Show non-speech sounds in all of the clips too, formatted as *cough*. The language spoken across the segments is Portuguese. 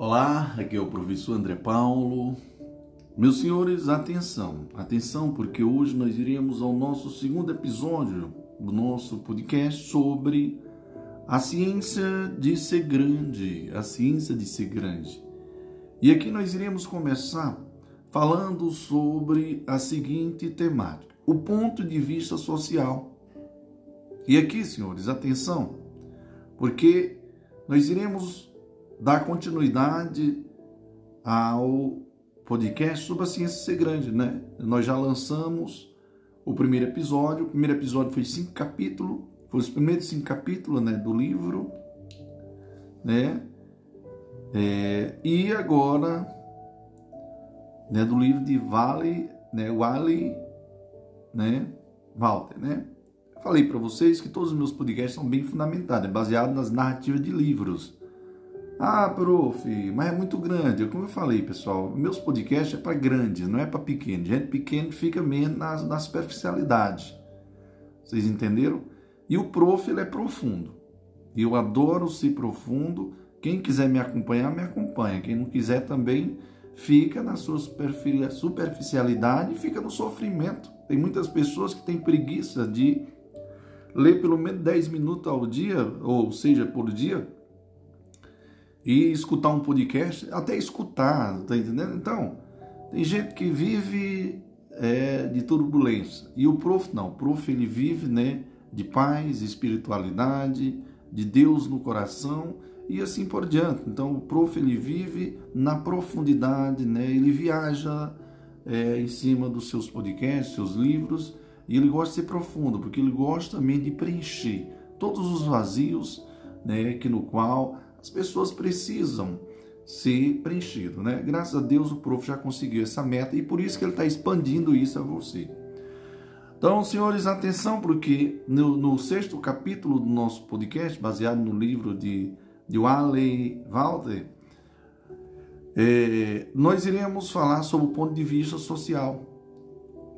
Olá, aqui é o professor André Paulo. Meus senhores, atenção, atenção, porque hoje nós iremos ao nosso segundo episódio do nosso podcast sobre a ciência de ser grande, a ciência de ser grande. E aqui nós iremos começar falando sobre a seguinte temática: o ponto de vista social. E aqui, senhores, atenção, porque nós iremos dar continuidade ao podcast sobre a ciência ser grande, né? Nós já lançamos o primeiro episódio. O primeiro episódio foi cinco capítulos, foi os primeiros cinco capítulos, né, do livro, né? É, e agora, né, do livro de Vale, né, Wally, né, Walter, né? Falei para vocês que todos os meus podcasts são bem fundamentados, é baseado nas narrativas de livros. Ah, prof, mas é muito grande. Como eu falei, pessoal, meus podcasts é para grandes, não é para pequenos. Gente pequena fica mesmo na, na superficialidade. Vocês entenderam? E o prof, ele é profundo. Eu adoro ser profundo. Quem quiser me acompanhar, me acompanha. Quem não quiser também, fica na sua superficialidade e fica no sofrimento. Tem muitas pessoas que têm preguiça de ler pelo menos 10 minutos ao dia, ou seja, por dia, e escutar um podcast, até escutar, tá entendendo? Então, tem gente que vive é, de turbulência e o prof não, o prof ele vive, né, de paz, espiritualidade, de Deus no coração e assim por diante. Então, o prof ele vive na profundidade, né? Ele viaja é, em cima dos seus podcasts, seus livros e ele gosta de ser profundo, porque ele gosta também de preencher todos os vazios, né, que no qual as pessoas precisam ser preenchido, né? Graças a Deus o prof já conseguiu essa meta e por isso que ele está expandindo isso a você. Então, senhores, atenção, porque no, no, sexto capítulo do nosso podcast, baseado no livro de, de Wally Walter, é, nós iremos falar sobre o ponto de vista social,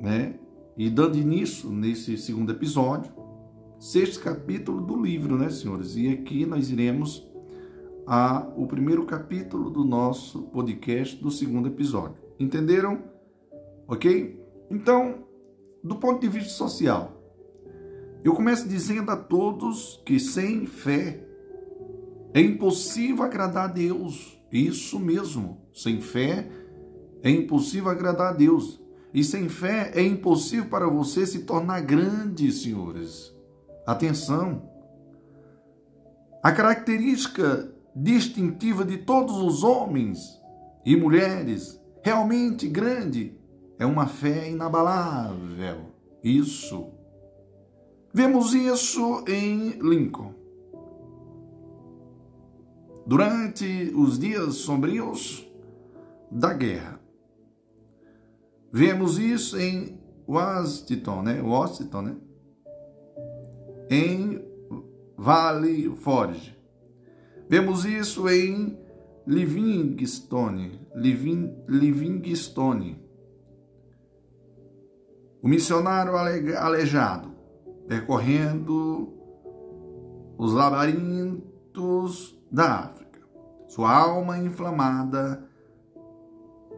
né? E dando início nesse segundo episódio, sexto capítulo do livro, né, senhores? E aqui nós iremos a o primeiro capítulo do nosso podcast do segundo episódio. Entenderam? Ok? Então, do ponto de vista social, eu começo dizendo a todos que sem fé é impossível agradar a Deus. Isso mesmo, sem fé é impossível agradar a Deus. E sem fé é impossível para você se tornar grande, senhores. Atenção! A característica distintiva de todos os homens e mulheres, realmente grande, é uma fé inabalável. Isso. Vemos isso em Lincoln. Durante os dias sombrios da guerra. Vemos isso em Washington, né? Washington, né? Em Vale Forge Vemos isso em Livingstone, Living, Livingstone. O missionário aleijado, percorrendo os labirintos da África, sua alma inflamada,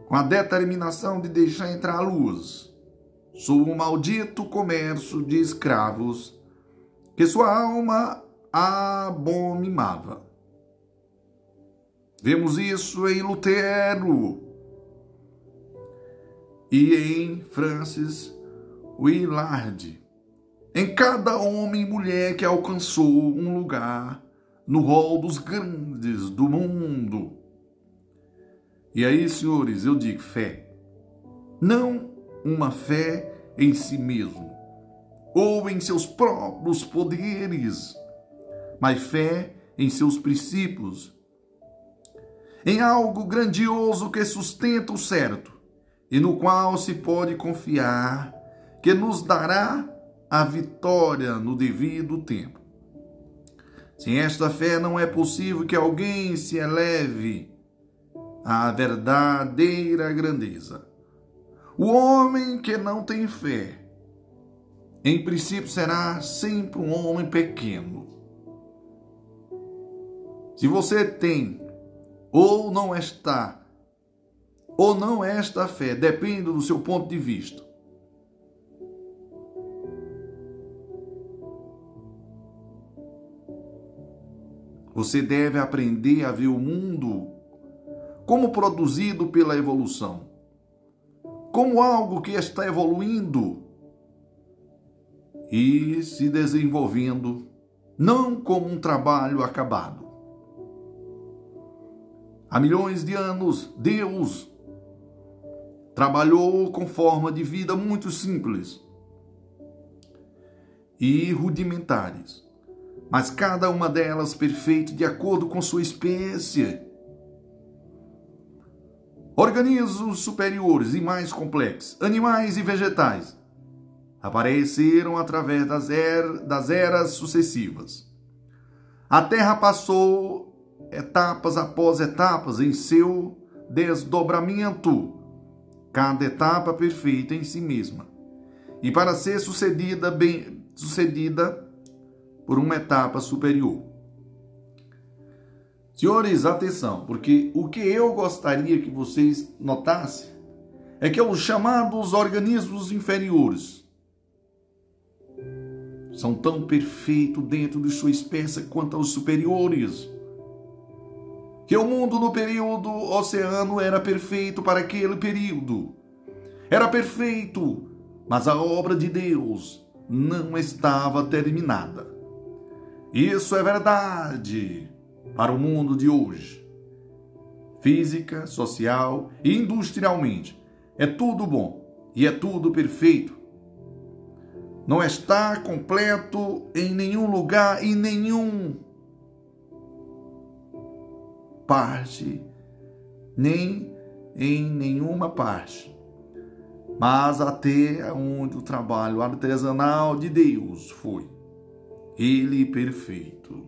com a determinação de deixar entrar a luz, sob o maldito comércio de escravos que sua alma abominava. Vemos isso em Lutero e em Francis Willard. Em cada homem e mulher que alcançou um lugar no rol dos grandes do mundo. E aí, senhores, eu digo fé. Não uma fé em si mesmo ou em seus próprios poderes, mas fé em seus princípios, em algo grandioso que sustenta o certo e no qual se pode confiar que nos dará a vitória no devido tempo. Sem esta fé não é possível que alguém se eleve à verdadeira grandeza. O homem que não tem fé, em princípio, será sempre um homem pequeno. Se você tem ou não está, ou não esta fé, depende do seu ponto de vista. Você deve aprender a ver o mundo como produzido pela evolução, como algo que está evoluindo e se desenvolvendo, não como um trabalho acabado. Há milhões de anos, Deus trabalhou com forma de vida muito simples e rudimentares mas cada uma delas perfeita de acordo com sua espécie. Organismos superiores e mais complexos, animais e vegetais, apareceram através das, er das eras sucessivas. A Terra passou etapas após etapas em seu desdobramento, cada etapa perfeita em si mesma. E para ser sucedida bem sucedida por uma etapa superior. Senhores, atenção, porque o que eu gostaria que vocês notassem é que os chamados organismos inferiores são tão perfeitos dentro de sua espécie quanto os superiores. Que o mundo no período oceano era perfeito para aquele período. Era perfeito, mas a obra de Deus não estava terminada. Isso é verdade para o mundo de hoje. Física, social e industrialmente. É tudo bom e é tudo perfeito. Não está completo em nenhum lugar, em nenhum parte, nem em nenhuma parte. Mas até onde o trabalho artesanal de Deus foi ele perfeito.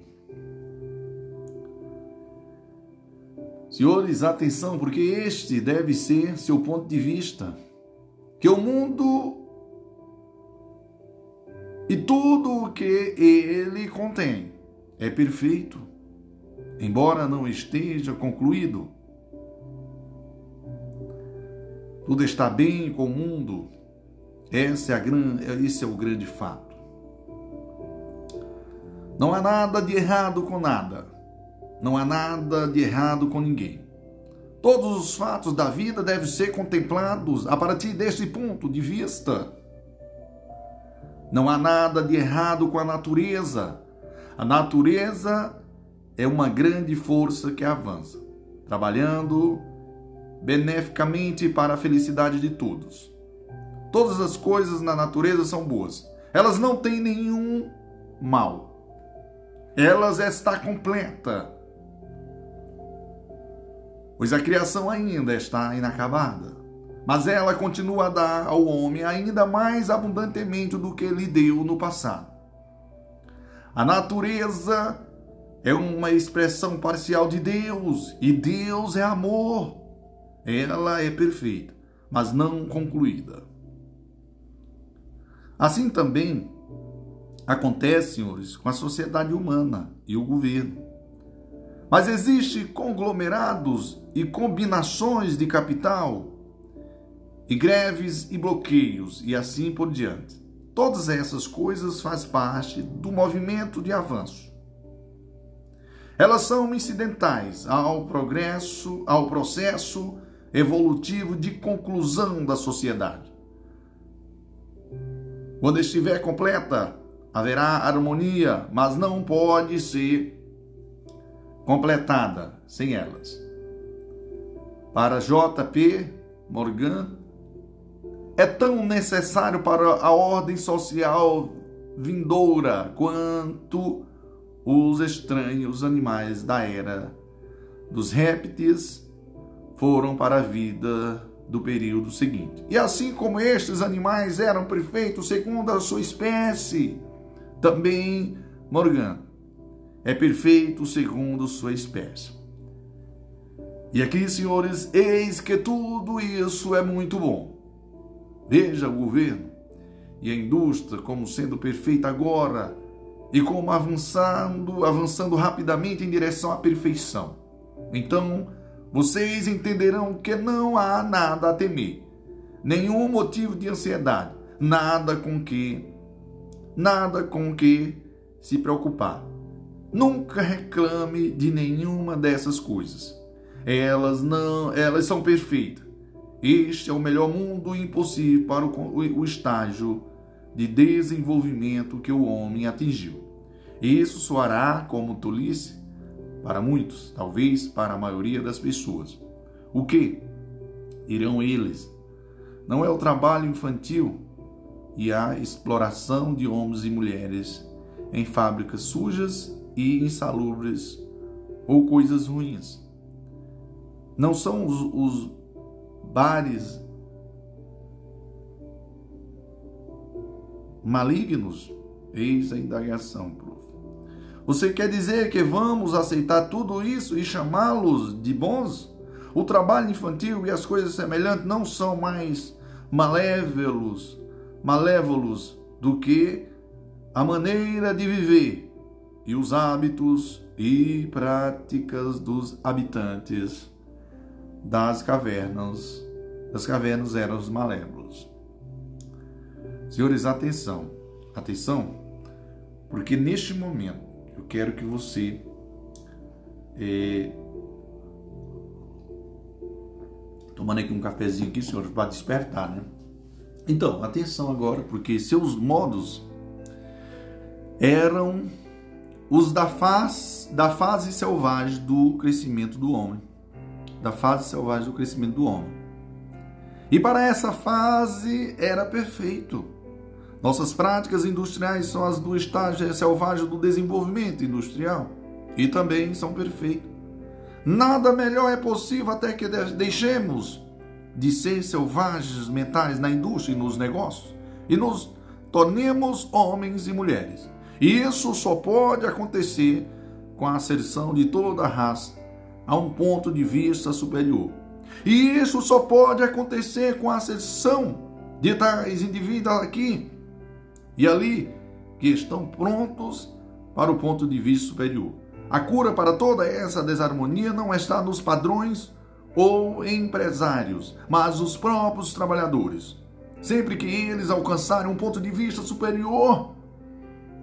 Senhores, atenção, porque este deve ser seu ponto de vista. Que o mundo e tudo o que ele contém é perfeito, embora não esteja concluído. Tudo está bem com o mundo. Esse é, a, esse é o grande fato. Não há nada de errado com nada. Não há nada de errado com ninguém. Todos os fatos da vida devem ser contemplados a partir deste ponto de vista. Não há nada de errado com a natureza. A natureza é uma grande força que avança, trabalhando beneficamente para a felicidade de todos. Todas as coisas na natureza são boas. Elas não têm nenhum mal elas está completa. Pois a criação ainda está inacabada, mas ela continua a dar ao homem ainda mais abundantemente do que lhe deu no passado. A natureza é uma expressão parcial de Deus, e Deus é amor. Ela é perfeita, mas não concluída. Assim também, Acontece, senhores, com a sociedade humana e o governo. Mas existe conglomerados e combinações de capital, e greves e bloqueios e assim por diante. Todas essas coisas fazem parte do movimento de avanço. Elas são incidentais ao progresso, ao processo evolutivo de conclusão da sociedade. Quando estiver completa, haverá harmonia, mas não pode ser completada sem elas. Para J.P. Morgan, é tão necessário para a ordem social vindoura quanto os estranhos animais da era dos répteis foram para a vida do período seguinte. E assim como estes animais eram perfeitos segundo a sua espécie, também Morgan é perfeito segundo sua espécie. E aqui, senhores, eis que tudo isso é muito bom. Veja o governo e a indústria como sendo perfeita agora e como avançando, avançando rapidamente em direção à perfeição. Então vocês entenderão que não há nada a temer, nenhum motivo de ansiedade, nada com que nada com que se preocupar. Nunca reclame de nenhuma dessas coisas. Elas não, elas são perfeitas. Este é o melhor mundo impossível para o, o estágio de desenvolvimento que o homem atingiu. Isso soará como tolice para muitos, talvez para a maioria das pessoas. O que irão eles? Não é o trabalho infantil e a exploração de homens e mulheres em fábricas sujas e insalubres ou coisas ruins. Não são os, os bares malignos? Eis a indagação, prof. Você quer dizer que vamos aceitar tudo isso e chamá-los de bons? O trabalho infantil e as coisas semelhantes não são mais malévolos, malévolos do que a maneira de viver e os hábitos e práticas dos habitantes das cavernas. Das cavernas eram os malévolos. Senhores, atenção, atenção, porque neste momento eu quero que você é, tomando aqui um cafezinho aqui, senhores, para despertar, né? Então, atenção agora, porque seus modos eram os da da fase selvagem do crescimento do homem. Da fase selvagem do crescimento do homem. E para essa fase era perfeito. Nossas práticas industriais são as do estágio selvagem do desenvolvimento industrial e também são perfeitas. Nada melhor é possível até que deixemos de ser selvagens mentais na indústria e nos negócios e nos tornemos homens e mulheres. E isso só pode acontecer com a asserção de toda a raça a um ponto de vista superior. E isso só pode acontecer com a asserção de tais indivíduos aqui e ali que estão prontos para o ponto de vista superior. A cura para toda essa desarmonia não está nos padrões ou empresários, mas os próprios trabalhadores. Sempre que eles alcançarem um ponto de vista superior,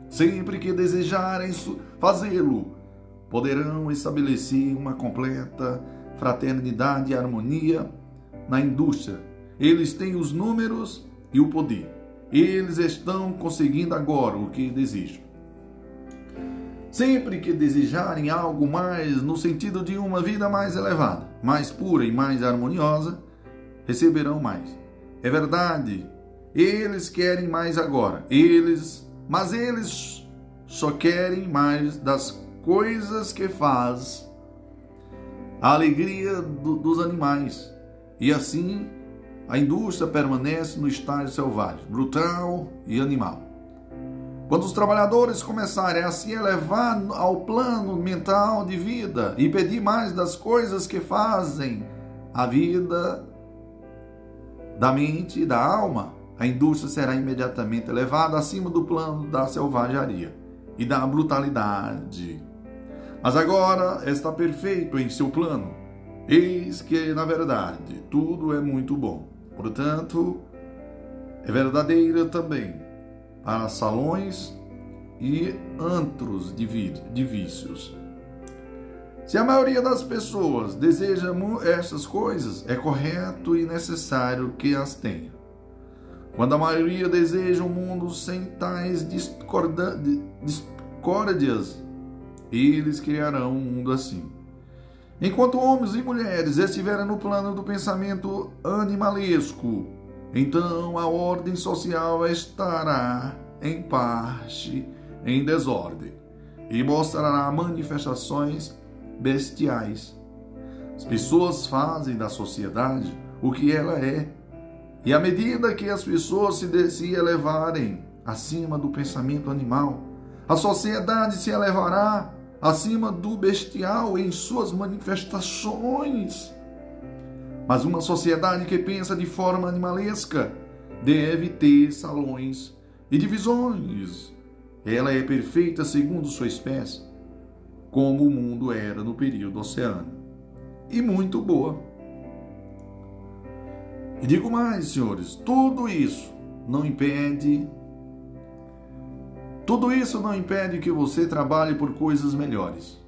sempre que desejarem fazê-lo, poderão estabelecer uma completa fraternidade e harmonia na indústria. Eles têm os números e o poder. Eles estão conseguindo agora o que desejam. Sempre que desejarem algo mais no sentido de uma vida mais elevada, mais pura e mais harmoniosa, receberão mais. É verdade, eles querem mais agora. Eles, mas eles só querem mais das coisas que faz a alegria do, dos animais. E assim a indústria permanece no estágio selvagem, brutal e animal. Quando os trabalhadores começarem a se elevar ao plano mental de vida e pedir mais das coisas que fazem a vida da mente e da alma, a indústria será imediatamente elevada acima do plano da selvageria e da brutalidade. Mas agora está perfeito em seu plano. Eis que, na verdade, tudo é muito bom. Portanto, é verdadeira também para salões e antros de, vícios. Se a maioria das pessoas deseja essas coisas, é correto e necessário que as tenha. Quando a maioria deseja um mundo sem tais discórdias, eles criarão um mundo assim. Enquanto homens e mulheres estiverem no plano do pensamento animalesco, então a ordem social estará, em parte, em desordem e mostrará manifestações bestiais. As pessoas fazem da sociedade o que ela é, e à medida que as pessoas se, se elevarem acima do pensamento animal, a sociedade se elevará acima do bestial em suas manifestações. Mas uma sociedade que pensa de forma animalesca deve ter salões e divisões. Ela é perfeita segundo sua espécie, como o mundo era no período oceânico. e muito boa. E digo mais, senhores, tudo isso não impede tudo isso não impede que você trabalhe por coisas melhores.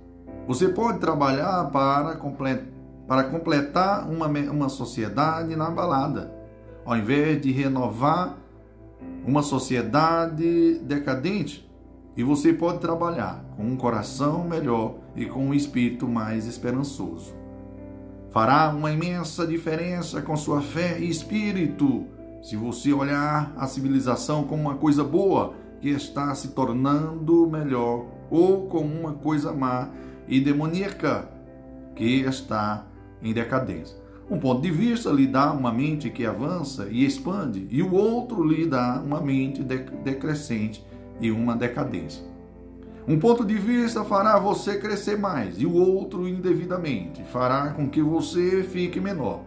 Você pode trabalhar para, para completar uma, uma sociedade na balada, ao invés de renovar uma sociedade decadente. E você pode trabalhar com um coração melhor e com um espírito mais esperançoso. Fará uma imensa diferença com sua fé e espírito se você olhar a civilização como uma coisa boa que está se tornando melhor ou como uma coisa má e demoníaca que está em decadência. Um ponto de vista lhe dá uma mente que avança e expande, e o outro lhe dá uma mente decrescente e uma decadência. Um ponto de vista fará você crescer mais, e o outro, indevidamente, fará com que você fique menor.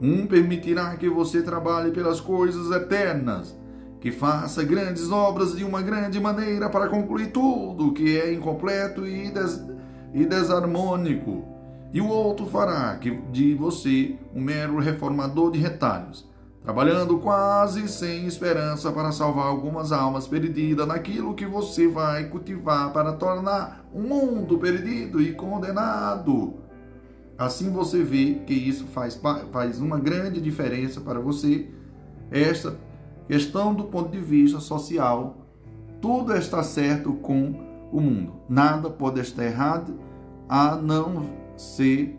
Um permitirá que você trabalhe pelas coisas eternas, que faça grandes obras de uma grande maneira para concluir tudo que é incompleto e, des e desarmônico. E o outro fará que de você um mero reformador de retalhos, trabalhando quase sem esperança para salvar algumas almas perdidas naquilo que você vai cultivar para tornar um mundo perdido e condenado. Assim você vê que isso faz, faz uma grande diferença para você. Esta questão do ponto de vista social, tudo está certo com o mundo. Nada pode estar errado a não ser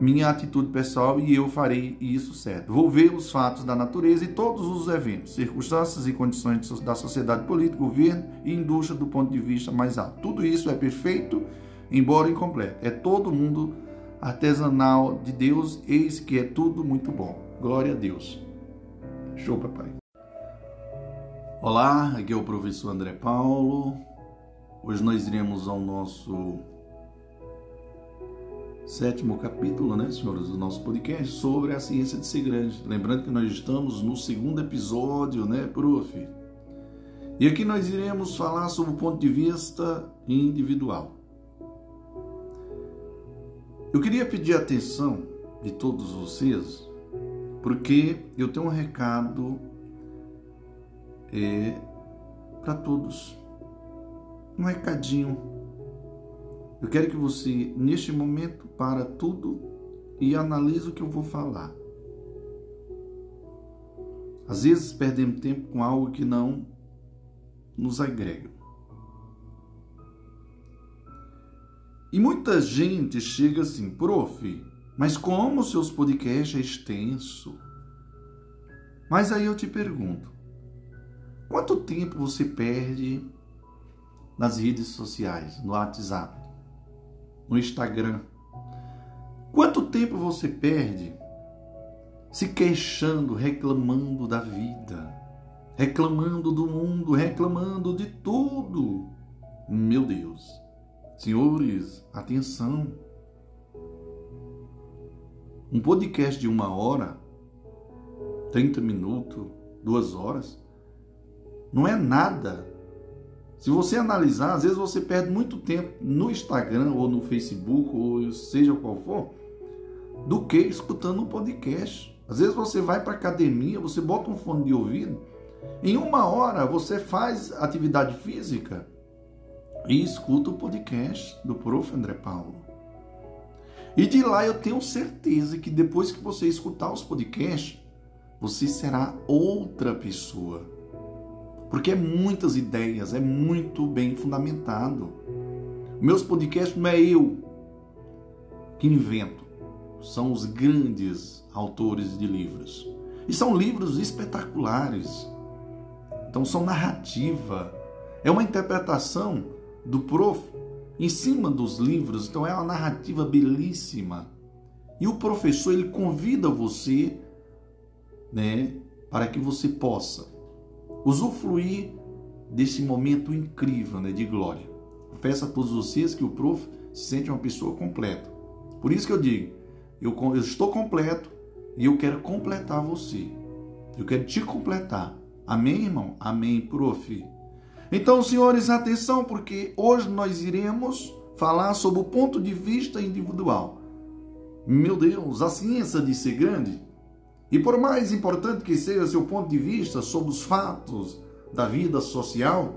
minha atitude pessoal e eu farei isso certo. Vou ver os fatos da natureza e todos os eventos, circunstâncias e condições da sociedade política, governo e indústria do ponto de vista mais alto. Tudo isso é perfeito, embora incompleto. É todo mundo artesanal de Deus, eis que é tudo muito bom. Glória a Deus. Show, papai. Olá, aqui é o professor André Paulo. Hoje nós iremos ao nosso sétimo capítulo, né, senhores, do nosso podcast sobre a ciência de ser grande. Lembrando que nós estamos no segundo episódio, né, prof? E aqui nós iremos falar sobre o ponto de vista individual. Eu queria pedir a atenção de todos vocês porque eu tenho um recado é, para todos. Um recadinho. Eu quero que você, neste momento, para tudo e analise o que eu vou falar. Às vezes perdemos tempo com algo que não nos agrega. E muita gente chega assim, prof, mas como seus podcasts é extenso? Mas aí eu te pergunto, quanto tempo você perde nas redes sociais, no WhatsApp, no Instagram? Quanto tempo você perde se queixando, reclamando da vida, reclamando do mundo, reclamando de tudo? Meu Deus. Senhores, atenção. Um podcast de uma hora, 30 minutos, duas horas, não é nada. Se você analisar, às vezes você perde muito tempo no Instagram ou no Facebook, ou seja qual for, do que escutando um podcast. Às vezes você vai para academia, você bota um fone de ouvido, em uma hora você faz atividade física e escuta o podcast do Prof. André Paulo. E de lá eu tenho certeza que depois que você escutar os podcasts, você será outra pessoa. Porque é muitas ideias, é muito bem fundamentado. Meus podcasts não é eu que invento, são os grandes autores de livros. E são livros espetaculares. Então são narrativa. É uma interpretação do prof em cima dos livros, então é uma narrativa belíssima. E o professor ele convida você, né, para que você possa usufruir desse momento incrível, né, de glória. Peço a todos vocês que o prof se sente uma pessoa completa. Por isso que eu digo, eu, eu estou completo e eu quero completar você. Eu quero te completar. Amém, irmão? Amém, prof. Então, senhores, atenção, porque hoje nós iremos falar sobre o ponto de vista individual. Meu Deus, a ciência de ser grande. E por mais importante que seja seu ponto de vista sobre os fatos da vida social,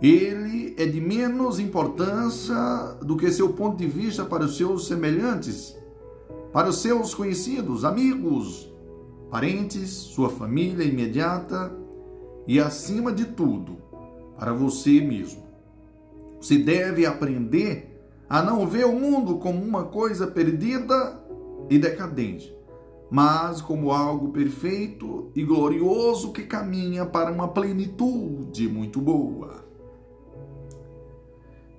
ele é de menos importância do que seu ponto de vista para os seus semelhantes, para os seus conhecidos, amigos, parentes, sua família imediata e, acima de tudo, para você mesmo. Você deve aprender a não ver o mundo como uma coisa perdida e decadente, mas como algo perfeito e glorioso que caminha para uma plenitude muito boa.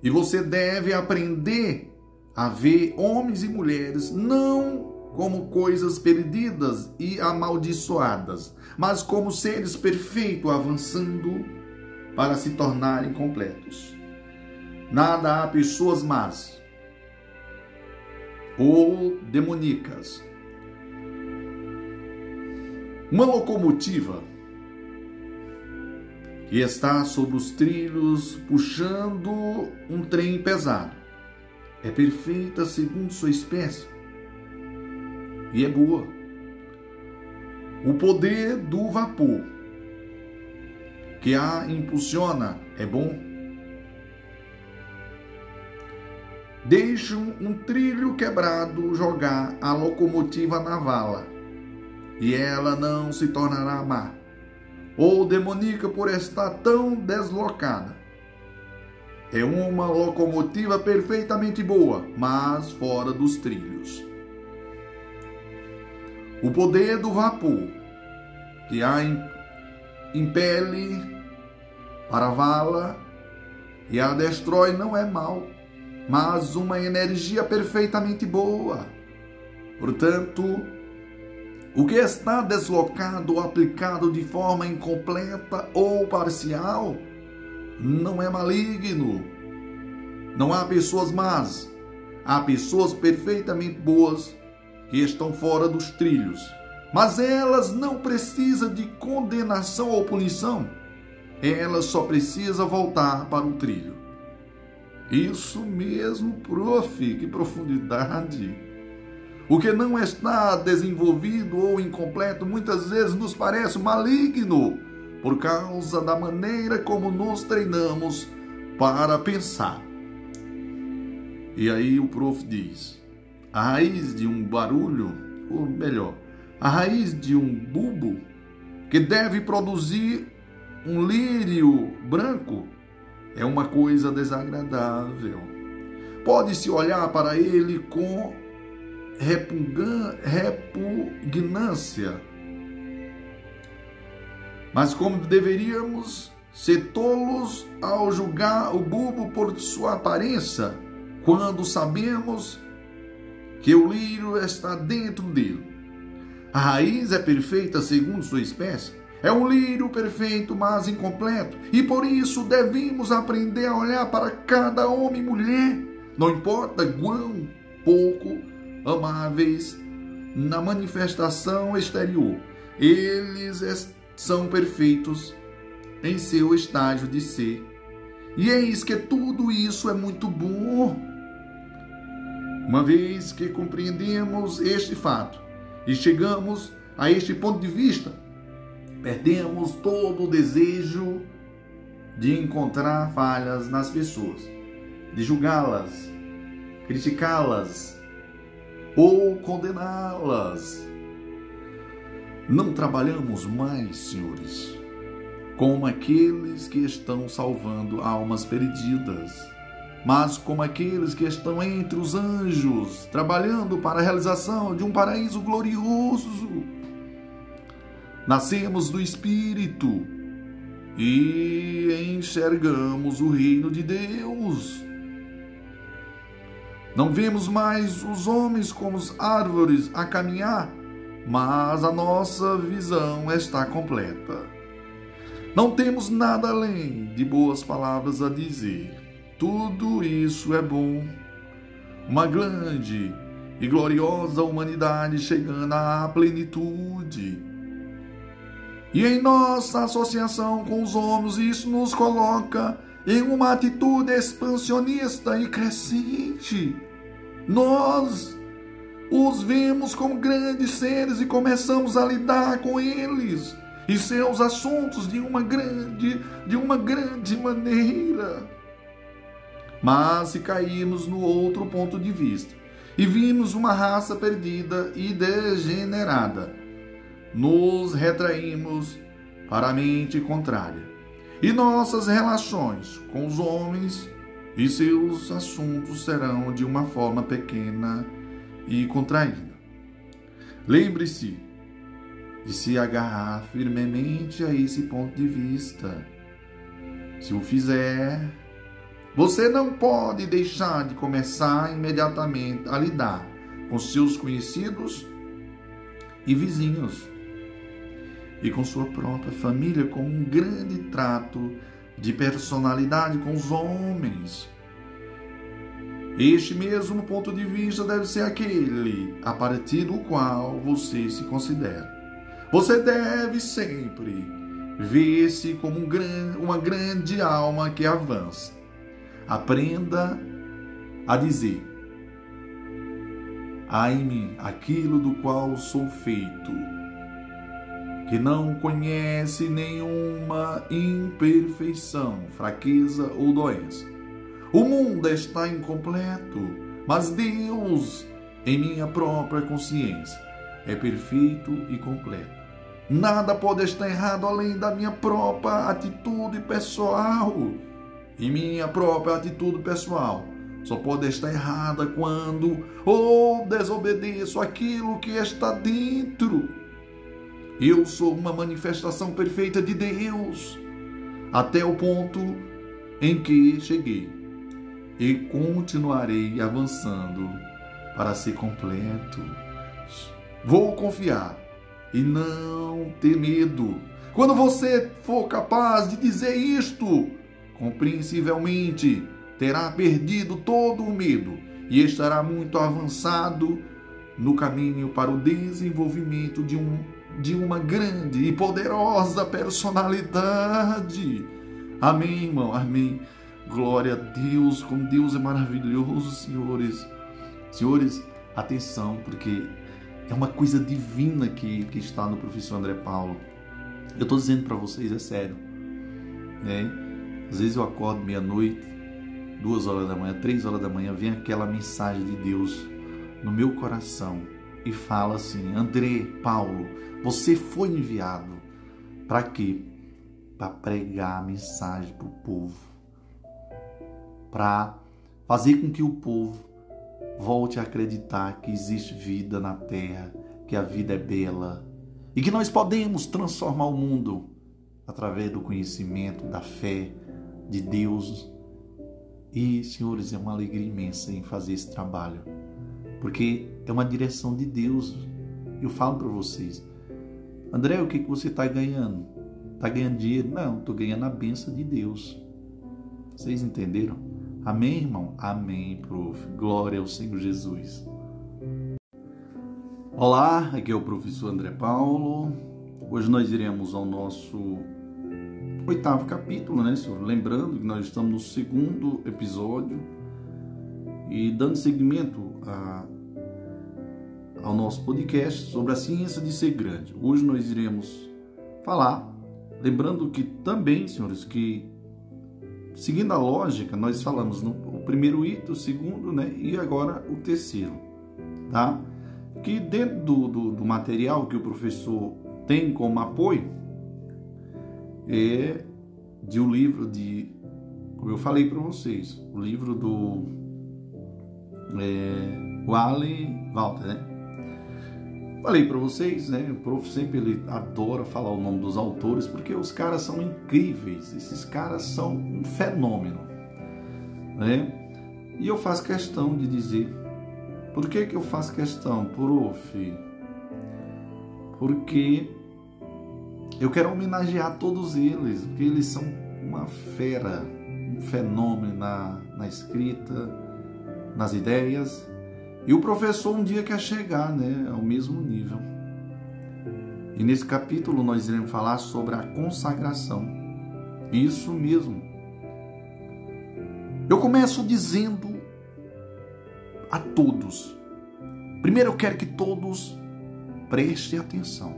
E você deve aprender a ver homens e mulheres não como coisas perdidas e amaldiçoadas, mas como seres perfeitos avançando para se tornarem completos. Nada há pessoas más ou demoníacas uma locomotiva que está sobre os trilhos puxando um trem pesado. É perfeita segundo sua espécie e é boa. O poder do vapor que a impulsiona é bom. Deixa um trilho quebrado jogar a locomotiva na vala e ela não se tornará má, ou demoníaca por estar tão deslocada. É uma locomotiva perfeitamente boa, mas fora dos trilhos. O poder do vapor que a impele para a vala e a destrói não é mal, mas uma energia perfeitamente boa. Portanto, o que está deslocado ou aplicado de forma incompleta ou parcial não é maligno. Não há pessoas más, há pessoas perfeitamente boas estão fora dos trilhos. Mas elas não precisam de condenação ou punição. Elas só precisam voltar para o trilho. Isso mesmo, prof, que profundidade. O que não está desenvolvido ou incompleto muitas vezes nos parece maligno por causa da maneira como nos treinamos para pensar. E aí o prof diz: a raiz de um barulho, ou melhor, a raiz de um bulbo que deve produzir um lírio branco é uma coisa desagradável. Pode-se olhar para ele com repugnância. Mas como deveríamos ser tolos ao julgar o bulbo por sua aparência, quando sabemos que o lírio está dentro dele. A raiz é perfeita segundo sua espécie. É um lírio perfeito, mas incompleto. E por isso devemos aprender a olhar para cada homem e mulher, não importa quão pouco amáveis na manifestação exterior. Eles são perfeitos em seu estágio de ser. E eis que tudo isso é muito bom. Uma vez que compreendemos este fato e chegamos a este ponto de vista, perdemos todo o desejo de encontrar falhas nas pessoas, de julgá-las, criticá-las, ou condená-las. Não trabalhamos mais, senhores, como aqueles que estão salvando almas perdidas, mas como aqueles que estão entre os anjos, trabalhando para a realização de um paraíso glorioso. Nascemos do Espírito e enxergamos o reino de Deus. Não vemos mais os homens como árvores a caminhar, mas a nossa visão está completa. Não temos nada além de boas palavras a dizer. Tudo isso é bom. Uma grande e gloriosa humanidade chegando à plenitude. E em nossa associação com os homens, isso nos coloca em uma atitude expansionista e crescente. nós os vemos como grandes seres e começamos a lidar com eles e seus assuntos de uma grande, de uma grande maneira. Mas se cairmos no outro ponto de vista e vimos uma raça perdida e degenerada, nos retraímos para a mente contrária. E nossas relações com os homens e seus assuntos serão de uma forma pequena e contraída. Lembre-se de se agarrar firmemente a esse ponto de vista. Se o fizer, você não pode deixar de começar imediatamente a lidar com seus conhecidos e vizinhos e com sua própria família com um grande trato de personalidade com os homens. Este mesmo ponto de vista deve ser aquele a partir do qual você se considera. Você deve sempre ver-se como um gran, uma grande alma que avança. Aprenda a dizer: Ai mim aquilo do qual sou feito, que não conhece nenhuma imperfeição, fraqueza ou doença. O mundo está incompleto, mas Deus, em minha própria consciência, é perfeito e completo. Nada pode estar errado além da minha própria atitude pessoal. E minha própria atitude pessoal só pode estar errada quando ou desobedeço aquilo que está dentro. Eu sou uma manifestação perfeita de Deus até o ponto em que cheguei e continuarei avançando para ser completo. Vou confiar e não ter medo. Quando você for capaz de dizer isto, compreensivelmente terá perdido todo o medo e estará muito avançado no caminho para o desenvolvimento de, um, de uma grande e poderosa personalidade. Amém, irmão? Amém. Glória a Deus, como Deus é maravilhoso, senhores. Senhores, atenção, porque é uma coisa divina que, que está no professor André Paulo. Eu estou dizendo para vocês, é sério. Né? Às vezes eu acordo meia-noite, duas horas da manhã, três horas da manhã, vem aquela mensagem de Deus no meu coração e fala assim: André Paulo, você foi enviado para quê? Para pregar a mensagem para o povo, para fazer com que o povo volte a acreditar que existe vida na terra, que a vida é bela e que nós podemos transformar o mundo através do conhecimento, da fé de Deus. E, senhores, é uma alegria imensa em fazer esse trabalho, porque é uma direção de Deus. Eu falo para vocês, André, o que, que você está ganhando? Está ganhando dinheiro? Não, estou ganhando a benção de Deus. Vocês entenderam? Amém, irmão? Amém, prof. Glória ao Senhor Jesus. Olá, aqui é o professor André Paulo. Hoje nós iremos ao nosso oitavo capítulo, né, senhor? Lembrando que nós estamos no segundo episódio e dando seguimento a, ao nosso podcast sobre a ciência de ser grande. Hoje nós iremos falar, lembrando que também, senhores, que seguindo a lógica, nós falamos no o primeiro item, o segundo, né? E agora o terceiro, tá? Que dentro do, do, do material que o professor tem como apoio é de um livro de, como eu falei para vocês, o livro do é, Wally Walter, né? Falei para vocês, né? O prof sempre ele adora falar o nome dos autores porque os caras são incríveis. Esses caras são um fenômeno, né? E eu faço questão de dizer, por que que eu faço questão, prof? Porque eu quero homenagear todos eles, porque eles são uma fera, um fenômeno na, na escrita, nas ideias e o professor um dia quer chegar né, ao mesmo nível. E nesse capítulo nós iremos falar sobre a consagração. Isso mesmo. Eu começo dizendo a todos. Primeiro eu quero que todos prestem atenção,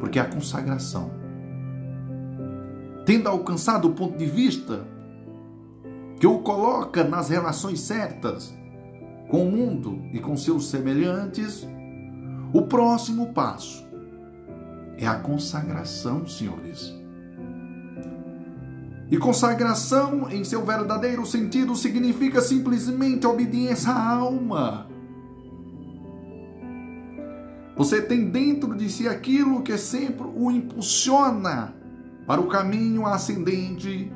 porque a consagração, tendo alcançado o ponto de vista que o coloca nas relações certas com o mundo e com seus semelhantes, o próximo passo é a consagração, senhores. E consagração, em seu verdadeiro sentido, significa simplesmente obediência à alma. Você tem dentro de si aquilo que sempre o impulsiona para o caminho ascendente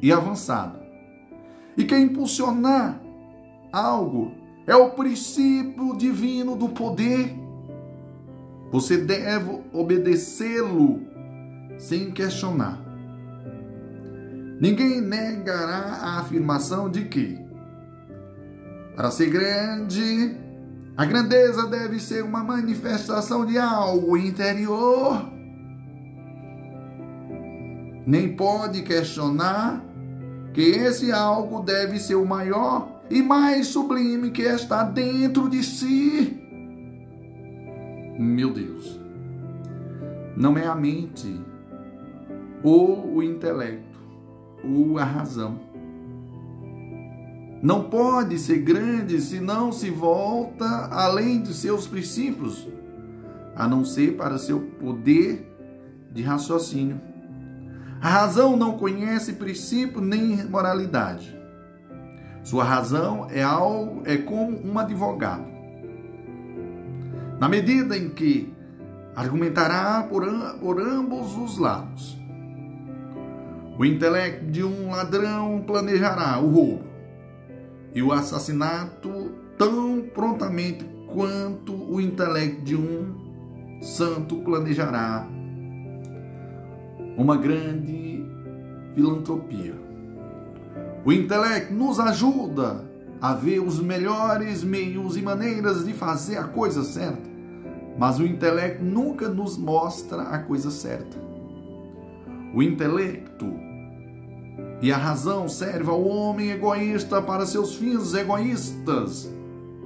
e avançado. E quer impulsionar algo é o princípio divino do poder. Você deve obedecê-lo sem questionar. Ninguém negará a afirmação de que, para ser grande, a grandeza deve ser uma manifestação de algo interior. Nem pode questionar que esse algo deve ser o maior e mais sublime que está dentro de si. Meu Deus, não é a mente ou o intelecto ou a razão. Não pode ser grande se não se volta além de seus princípios, a não ser para seu poder de raciocínio. A razão não conhece princípio nem moralidade. Sua razão é algo é como um advogado. Na medida em que argumentará por, por ambos os lados. O intelecto de um ladrão planejará o roubo e o assassinato tão prontamente quanto o intelecto de um santo planejará uma grande filantropia. O intelecto nos ajuda a ver os melhores meios e maneiras de fazer a coisa certa, mas o intelecto nunca nos mostra a coisa certa. O intelecto e a razão serve ao homem egoísta para seus fins egoístas,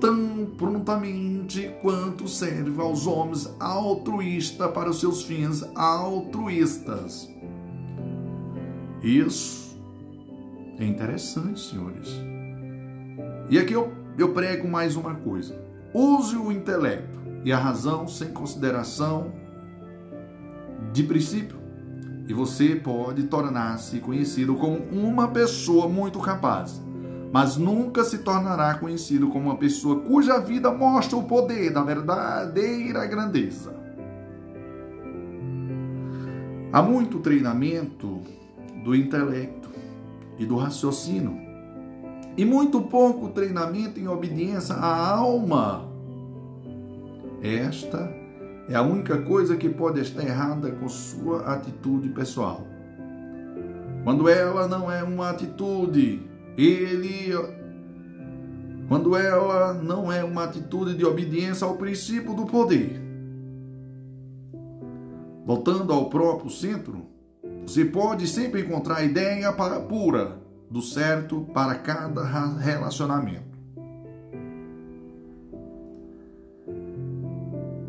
tão prontamente quanto serve aos homens altruístas para seus fins altruístas. Isso é interessante, senhores. E aqui eu, eu prego mais uma coisa. Use o intelecto e a razão sem consideração de princípio e você pode tornar-se conhecido como uma pessoa muito capaz, mas nunca se tornará conhecido como uma pessoa cuja vida mostra o poder da verdadeira grandeza. Há muito treinamento do intelecto e do raciocínio, e muito pouco treinamento em obediência à alma. Esta é a única coisa que pode estar errada com sua atitude pessoal. Quando ela não é uma atitude, ele quando ela não é uma atitude de obediência ao princípio do poder. Voltando ao próprio centro, você pode sempre encontrar a ideia pura do certo para cada relacionamento.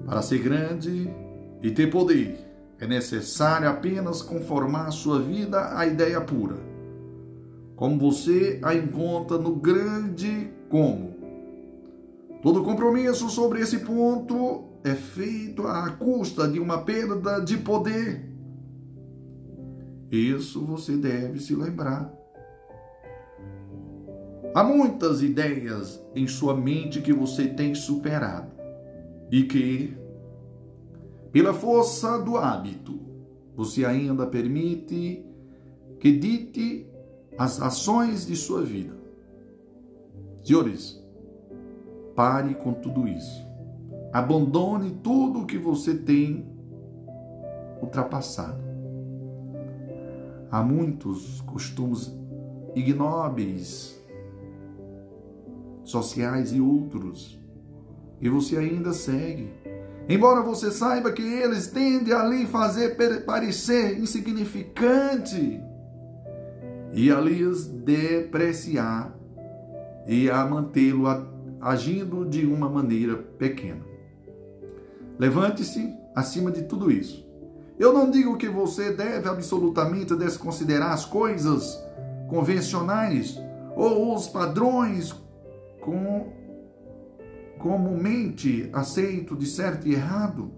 Para ser grande e ter poder, é necessário apenas conformar sua vida à ideia pura, como você a encontra no grande como. Todo compromisso sobre esse ponto é feito à custa de uma perda de poder. Isso você deve se lembrar. Há muitas ideias em sua mente que você tem superado e que, pela força do hábito, você ainda permite que dite as ações de sua vida. Senhores, pare com tudo isso. Abandone tudo o que você tem ultrapassado. Há muitos costumes ignóbeis, sociais e outros e você ainda segue. Embora você saiba que eles tendem a lhe fazer parecer insignificante e a lhes depreciar e a mantê-lo agindo de uma maneira pequena. Levante-se acima de tudo isso. Eu não digo que você deve absolutamente desconsiderar as coisas convencionais ou os padrões com, comumente aceitos de certo e errado.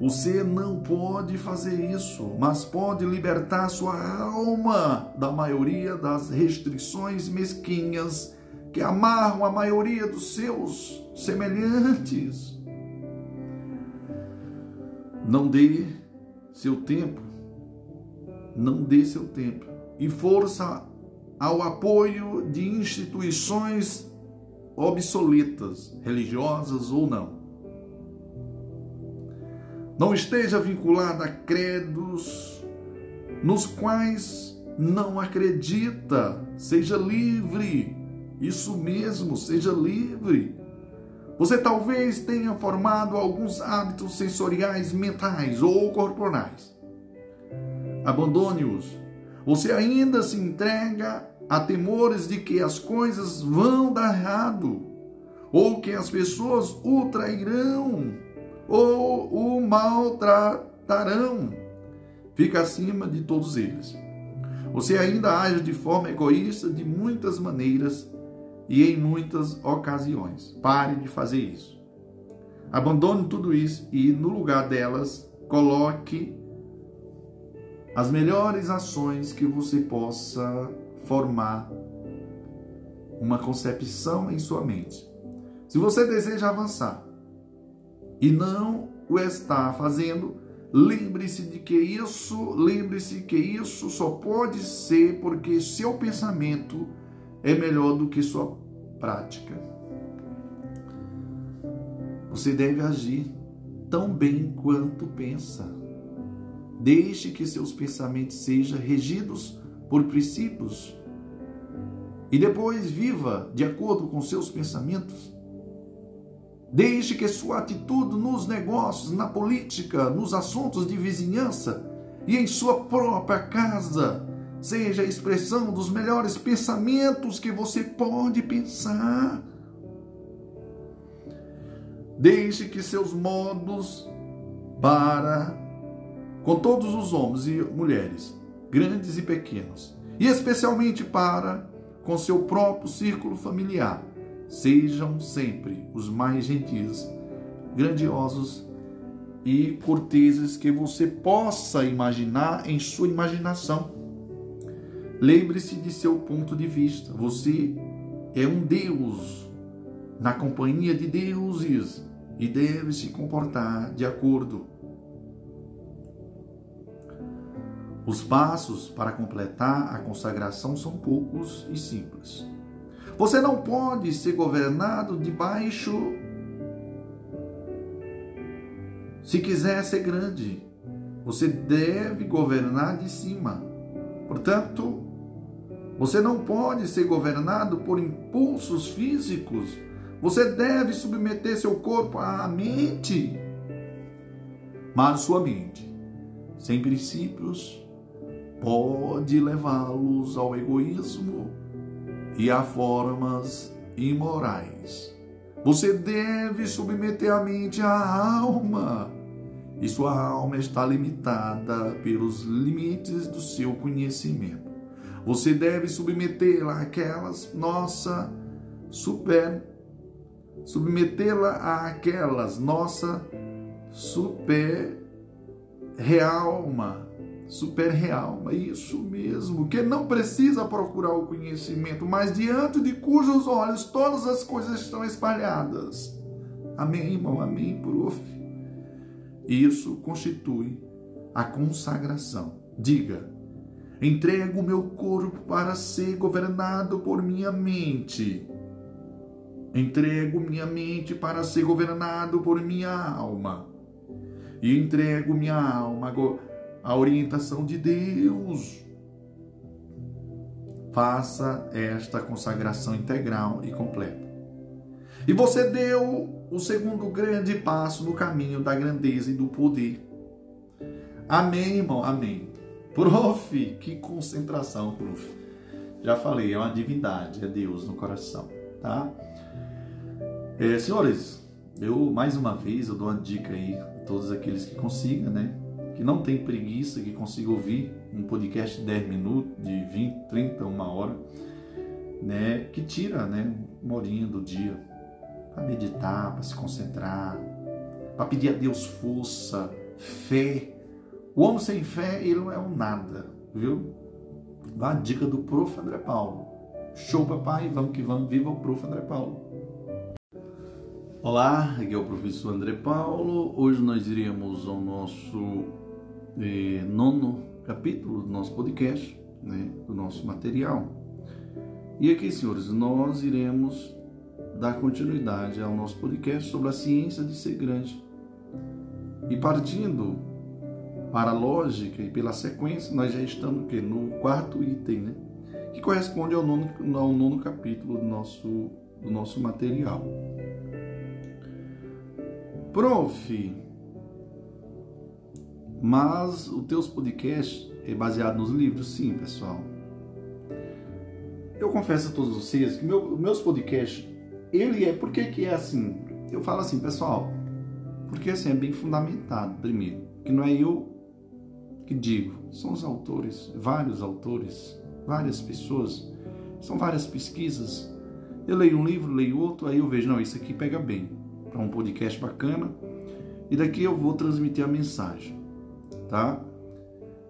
Você não pode fazer isso, mas pode libertar sua alma da maioria das restrições mesquinhas que amarram a maioria dos seus semelhantes. Não dê seu tempo, não dê seu tempo e força ao apoio de instituições obsoletas, religiosas ou não. Não esteja vinculado a credos nos quais não acredita. Seja livre. Isso mesmo, seja livre. Você talvez tenha formado alguns hábitos sensoriais mentais ou corporais. Abandone-os. Você ainda se entrega a temores de que as coisas vão dar errado, ou que as pessoas o trairão, ou o maltratarão. Fica acima de todos eles. Você ainda age de forma egoísta de muitas maneiras e em muitas ocasiões. Pare de fazer isso. Abandone tudo isso e, no lugar delas, coloque as melhores ações que você possa formar uma concepção em sua mente. Se você deseja avançar e não o está fazendo, lembre-se de que isso, lembre-se que isso só pode ser porque seu pensamento é melhor do que sua prática. Você deve agir tão bem quanto pensa. Deixe que seus pensamentos sejam regidos por princípios e depois viva de acordo com seus pensamentos. Deixe que sua atitude nos negócios, na política, nos assuntos de vizinhança e em sua própria casa seja a expressão dos melhores pensamentos que você pode pensar. Deixe que seus modos para com todos os homens e mulheres, grandes e pequenos, e especialmente para com seu próprio círculo familiar, sejam sempre os mais gentis, grandiosos e corteses que você possa imaginar em sua imaginação. Lembre-se de seu ponto de vista. Você é um Deus na companhia de deuses e deve se comportar de acordo. Os passos para completar a consagração são poucos e simples. Você não pode ser governado debaixo se quiser ser grande. Você deve governar de cima. Portanto, você não pode ser governado por impulsos físicos. Você deve submeter seu corpo à mente. Mas sua mente, sem princípios, pode levá-los ao egoísmo e a formas imorais. Você deve submeter a mente à alma. E sua alma está limitada pelos limites do seu conhecimento. Você deve submetê-la àquelas, nossa, super, submetê-la àquelas, nossa, super realma, super realma, isso mesmo, que não precisa procurar o conhecimento, mas diante de cujos olhos todas as coisas estão espalhadas. Amém, irmão? Amém, prof. Isso constitui a consagração. Diga, Entrego meu corpo para ser governado por minha mente. Entrego minha mente para ser governado por minha alma. E entrego minha alma à orientação de Deus. Faça esta consagração integral e completa. E você deu o segundo grande passo no caminho da grandeza e do poder. Amém, irmão? Amém. Prof, que concentração, prof. Já falei, é uma divindade, é Deus no coração, tá? É, senhores, eu mais uma vez eu dou uma dica aí a todos aqueles que consigam, né? Que não tem preguiça, que consiga ouvir um podcast de 10 minutos, de 20, 30, uma hora, né? Que tira, né? Uma horinha do dia para meditar, para se concentrar, para pedir a Deus força, fé. O homem sem fé, ele não é um nada, viu? A dica do prof. André Paulo. Show, papai, vamos que vamos, viva o prof. André Paulo. Olá, aqui é o professor André Paulo. Hoje nós iremos ao nosso eh, nono capítulo do nosso podcast, né, do nosso material. E aqui, senhores, nós iremos dar continuidade ao nosso podcast sobre a ciência de ser grande. E partindo para a lógica e pela sequência, nós já estamos no quarto item, né? que corresponde ao nono, ao nono capítulo do nosso, do nosso material. Prof, mas os teus podcasts é baseado nos livros? Sim, pessoal. Eu confesso a todos vocês que meu, meus podcasts, ele é, por que que é assim? Eu falo assim, pessoal, porque assim é bem fundamentado, primeiro, que não é eu que digo, são os autores, vários autores, várias pessoas, são várias pesquisas. Eu leio um livro, leio outro, aí eu vejo, não, isso aqui pega bem para um podcast bacana. E daqui eu vou transmitir a mensagem, tá?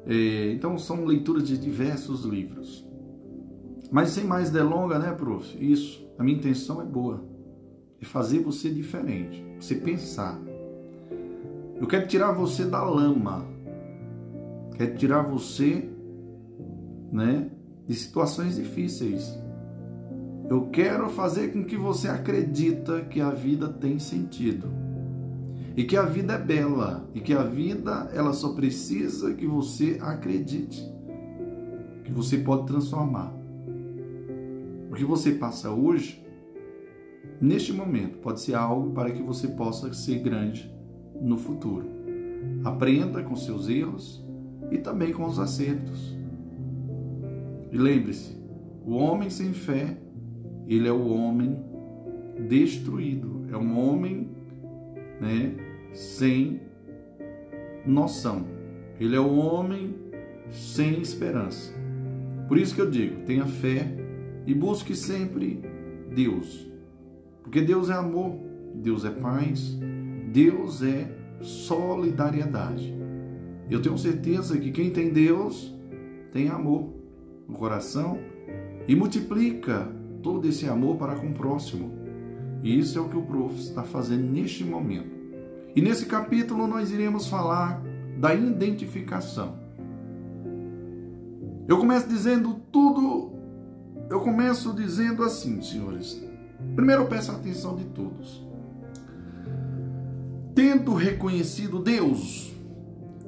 É, então são leituras de diversos livros. Mas sem mais delonga, né, prof? Isso, a minha intenção é boa. É fazer você diferente, você pensar. Eu quero tirar você da lama. Quero tirar você, né, de situações difíceis. Eu quero fazer com que você acredita que a vida tem sentido. E que a vida é bela, e que a vida ela só precisa que você acredite. Que você pode transformar. O que você passa hoje, neste momento, pode ser algo para que você possa ser grande no futuro. Aprenda com seus erros e também com os acertos. E lembre-se, o homem sem fé ele é o homem destruído, é um homem né, sem noção. Ele é o homem sem esperança. Por isso que eu digo, tenha fé e busque sempre Deus. Porque Deus é amor, Deus é paz, Deus é solidariedade. Eu tenho certeza que quem tem Deus tem amor no coração e multiplica todo esse amor para com o próximo. E isso é o que o prof está fazendo neste momento. E nesse capítulo nós iremos falar da identificação. Eu começo dizendo tudo, eu começo dizendo assim, senhores. Primeiro eu peço a atenção de todos. Tendo reconhecido Deus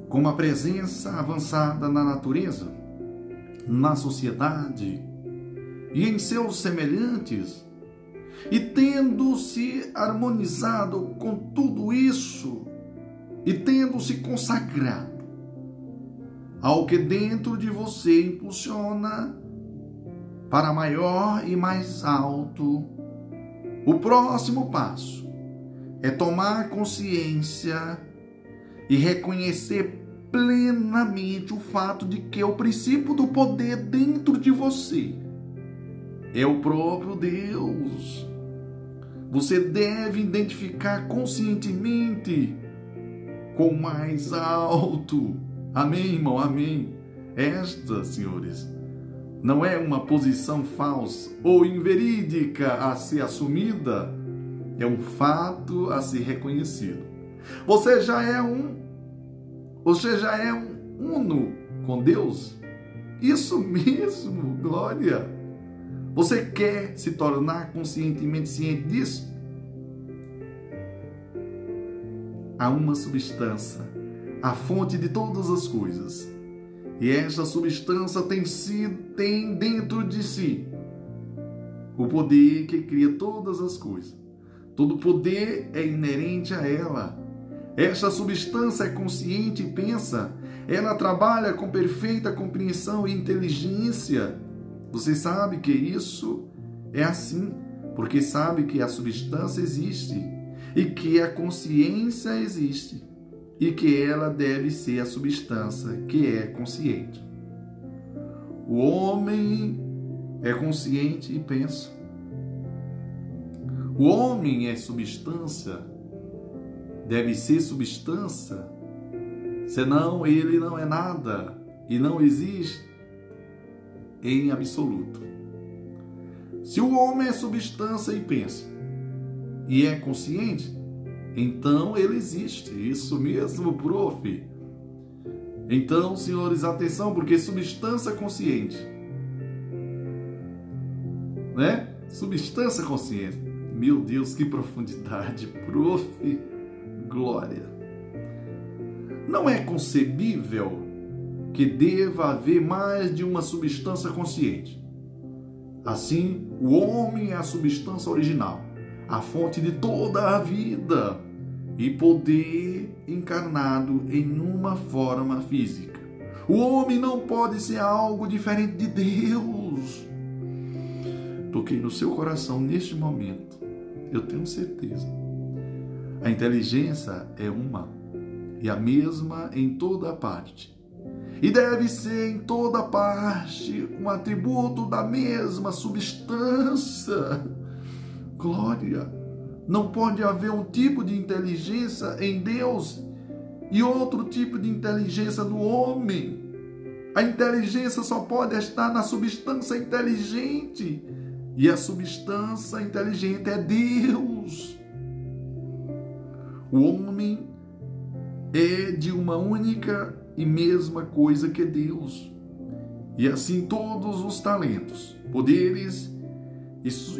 como a presença avançada na natureza, na sociedade, e em seus semelhantes, e tendo-se harmonizado com tudo isso, e tendo-se consagrado ao que dentro de você impulsiona para maior e mais alto, o próximo passo é tomar consciência e reconhecer plenamente o fato de que o princípio do poder dentro de você é o próprio Deus. Você deve identificar conscientemente com o mais alto. Amém, irmão? Amém. Esta, senhores, não é uma posição falsa ou inverídica a ser assumida, é um fato a ser reconhecido. Você já é um, você já é um uno com Deus? Isso mesmo, glória. Você quer se tornar conscientemente ciente disso? Há uma substância, a fonte de todas as coisas. E esta substância tem, sido, tem dentro de si o poder que cria todas as coisas. Todo poder é inerente a ela. Esta substância é consciente e pensa. Ela trabalha com perfeita compreensão e inteligência Você sabe que isso é assim, porque sabe que a substância existe e que a consciência existe e que ela deve ser a substância que é consciente. O homem é consciente e pensa. O homem é substância, deve ser substância, senão ele não é nada e não existe em absoluto. Se o homem é substância e pensa, e é consciente, então ele existe. Isso mesmo, prof. Então, senhores, atenção, porque substância consciente, né? Substância consciente. Meu Deus, que profundidade, *laughs* prof. Glória. Não é concebível que deva haver mais de uma substância consciente. Assim, o homem é a substância original, a fonte de toda a vida e poder encarnado em uma forma física. O homem não pode ser algo diferente de Deus. Toquei no seu coração neste momento, eu tenho certeza. A inteligência é uma e a mesma em toda parte e deve ser em toda parte um atributo da mesma substância. Glória! Não pode haver um tipo de inteligência em Deus e outro tipo de inteligência no homem. A inteligência só pode estar na substância inteligente. E a substância inteligente é Deus. O homem é de uma única e mesma coisa que Deus. E assim todos os talentos, poderes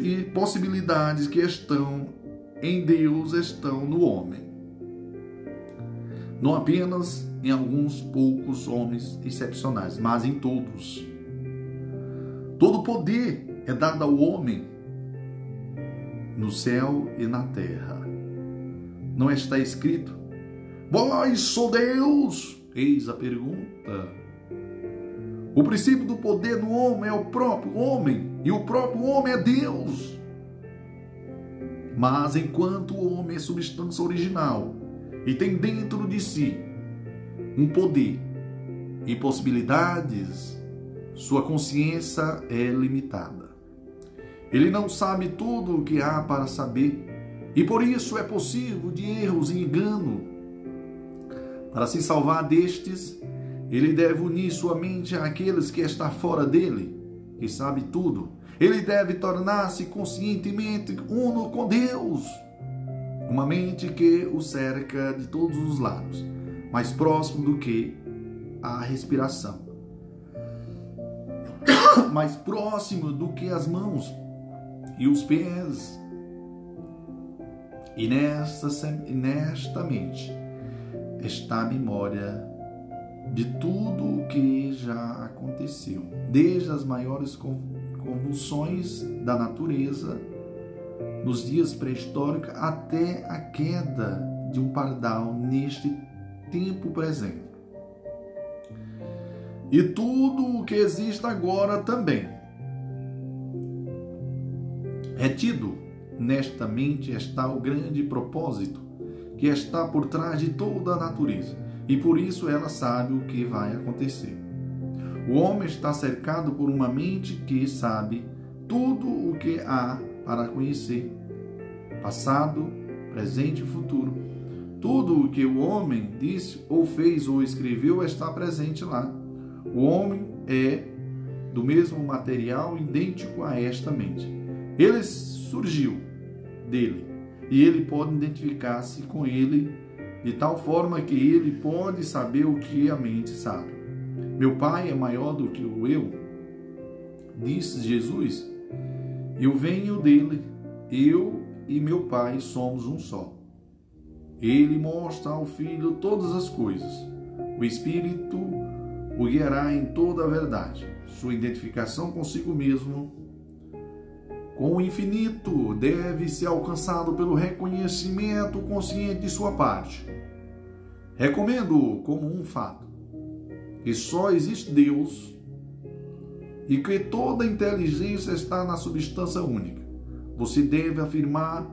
e possibilidades que estão em Deus estão no homem. Não apenas em alguns poucos homens excepcionais, mas em todos. Todo poder é dado ao homem no céu e na terra. Não está escrito: Vós sou Deus, Eis a pergunta. O princípio do poder do homem é o próprio homem, e o próprio homem é Deus. Mas enquanto o homem é substância original e tem dentro de si um poder e possibilidades, sua consciência é limitada. Ele não sabe tudo o que há para saber, e por isso é possível de erros e engano para se salvar destes, ele deve unir sua mente àqueles que está fora dele, que sabe tudo. Ele deve tornar-se conscientemente uno com Deus. Uma mente que o cerca de todos os lados, mais próximo do que a respiração. *coughs* mais próximo do que as mãos e os pés. E nesta, nesta mente está a memória de tudo o que já aconteceu, desde as maiores convulsões da natureza nos dias pré-históricos até a queda de um pardal neste tempo presente. E tudo o que existe agora também. Retido nesta mente está o grande propósito que está por trás de toda a natureza, e por isso ela sabe o que vai acontecer. O homem está cercado por uma mente que sabe tudo o que há para conhecer, passado, presente e futuro. Tudo o que o homem disse ou fez ou escreveu está presente lá. O homem é do mesmo material idêntico a esta mente. Ele surgiu dele e ele pode identificar-se com ele de tal forma que ele pode saber o que a mente sabe. Meu Pai é maior do que o eu, disse Jesus. Eu venho dele, eu e meu Pai somos um só. Ele mostra ao Filho todas as coisas. O Espírito o guiará em toda a verdade. Sua identificação consigo mesmo com o infinito deve ser alcançado pelo reconhecimento consciente de sua parte. Recomendo como um fato que só existe Deus e que toda inteligência está na substância única. Você deve afirmar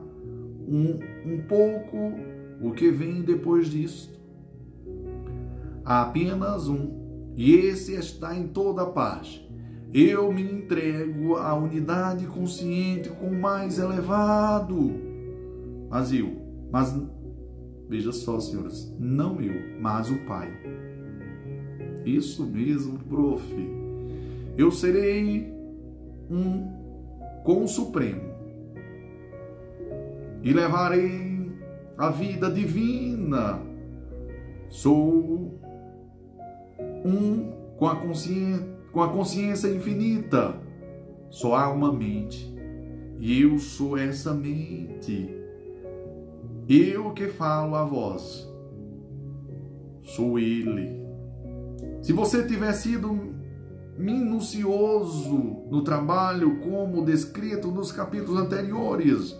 um, um pouco o que vem depois disto. Há apenas um, e esse está em toda parte. Eu me entrego à unidade consciente com o mais elevado. Mas eu, mas veja só, senhoras, não eu, mas o Pai. Isso mesmo, prof. Eu serei um com o Supremo e levarei a vida divina. Sou um com a consciência, com a consciência infinita. Só há uma mente. E eu sou essa mente. Eu que falo a voz. Sou ele. Se você tiver sido minucioso no trabalho como descrito nos capítulos anteriores,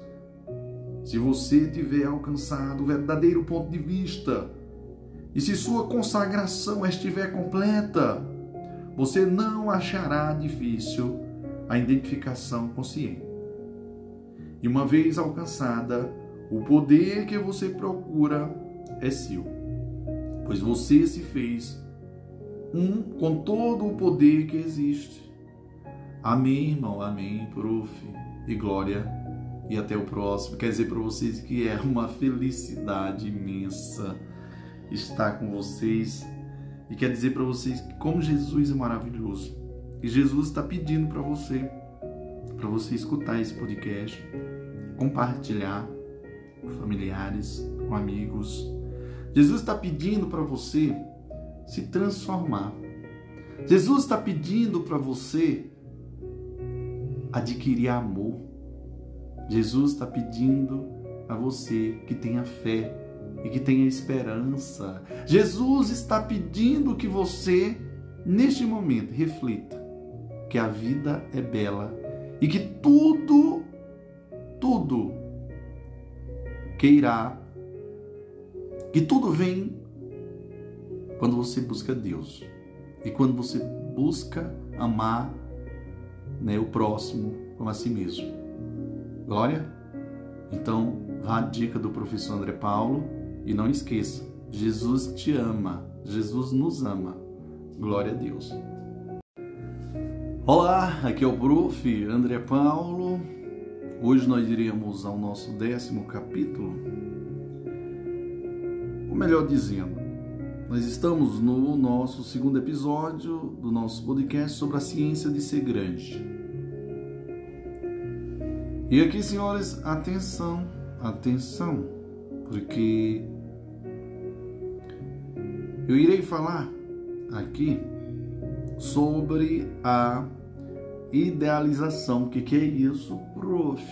se você tiver alcançado o verdadeiro ponto de vista e se sua consagração estiver completa, você não achará difícil a identificação consciente. E uma vez alcançada, o poder que você procura é seu, pois você se fez um com todo o poder que existe. Amém, irmão, amém, prof. E glória e até o próximo. Quer dizer para vocês que é uma felicidade imensa estar com vocês e quer dizer para vocês como Jesus é maravilhoso. E Jesus está pedindo para você, para você escutar esse podcast, compartilhar com familiares, com amigos. Jesus está pedindo para você se transformar. Jesus está pedindo para você adquirir amor. Jesus está pedindo a você que tenha fé e que tenha esperança. Jesus está pedindo que você, neste momento, reflita que a vida é bela e que tudo, tudo que irá, que tudo vem quando você busca Deus e quando você busca amar né, o próximo como a si mesmo. Glória? Então, vá a dica do professor André Paulo e não esqueça, Jesus te ama, Jesus nos ama. Glória a Deus. Olá, aqui é o prof. André Paulo. Hoje nós iremos ao nosso décimo capítulo. Ou melhor dizendo, nós estamos no nosso segundo episódio do nosso podcast sobre a ciência de ser grande. E aqui, senhores, atenção, atenção, porque eu irei falar aqui sobre a idealização. O que, que é isso, prof?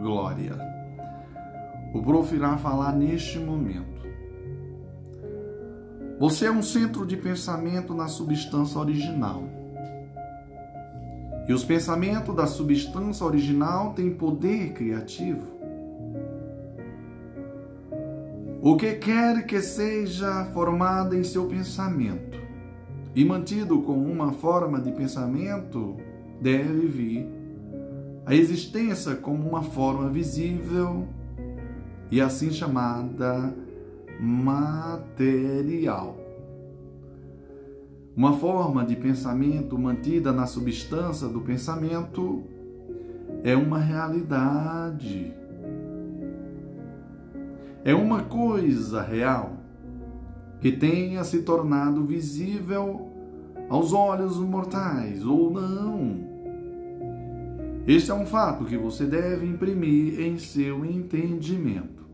Glória. O prof irá falar neste momento. Você é um centro de pensamento na substância original. E os pensamentos da substância original têm poder criativo. O que quer que seja formado em seu pensamento e mantido com uma forma de pensamento deve vir a existência como uma forma visível e assim chamada material. Uma forma de pensamento mantida na substância do pensamento é uma realidade. É uma coisa real que tenha se tornado visível aos olhos mortais ou não. Este é um fato que você deve imprimir em seu entendimento.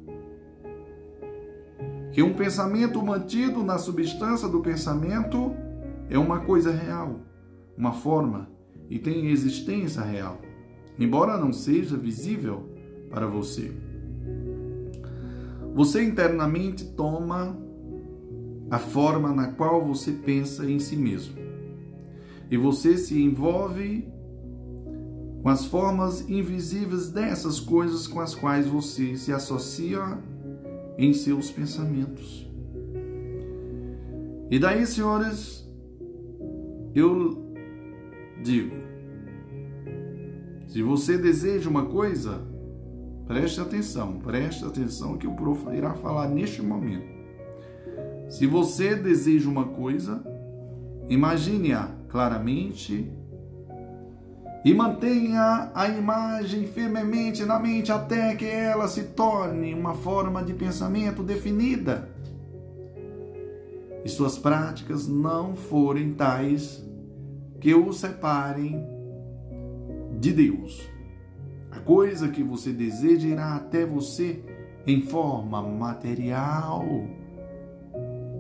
Que um pensamento mantido na substância do pensamento é uma coisa real, uma forma e tem existência real, embora não seja visível para você. Você internamente toma a forma na qual você pensa em si mesmo. E você se envolve com as formas invisíveis dessas coisas com as quais você se associa em seus pensamentos. E daí, senhores, eu digo: se você deseja uma coisa, preste atenção, preste atenção que o prof irá falar neste momento. Se você deseja uma coisa, imagine-a claramente e mantenha a imagem firmemente na mente até que ela se torne uma forma de pensamento definida e suas práticas não forem tais que o separem de Deus. A coisa que você deseja irá até você em forma material.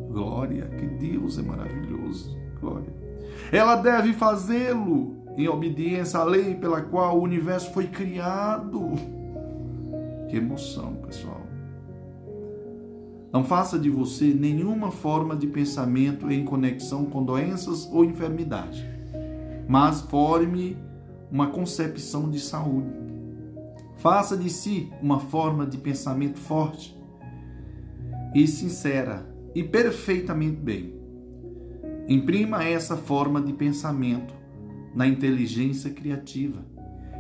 Glória, que Deus é maravilhoso. Glória. Ela deve fazê-lo em obediência à lei pela qual o universo foi criado. Que emoção, pessoal. Não faça de você nenhuma forma de pensamento em conexão com doenças ou enfermidade, mas forme uma concepção de saúde. Faça de si uma forma de pensamento forte e sincera e perfeitamente bem. Imprima essa forma de pensamento na inteligência criativa.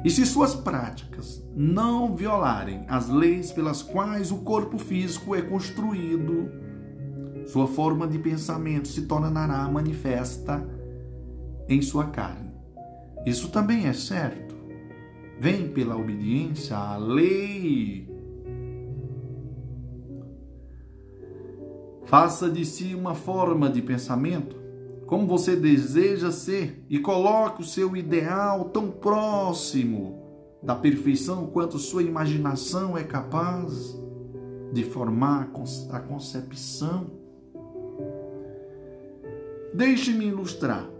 E se suas práticas não violarem as leis pelas quais o corpo físico é construído, sua forma de pensamento se tornará manifesta em sua carne. Isso também é certo. Vem pela obediência à lei. Faça de si uma forma de pensamento como você deseja ser e coloque o seu ideal tão próximo da perfeição quanto sua imaginação é capaz de formar a concepção. Deixe-me ilustrar.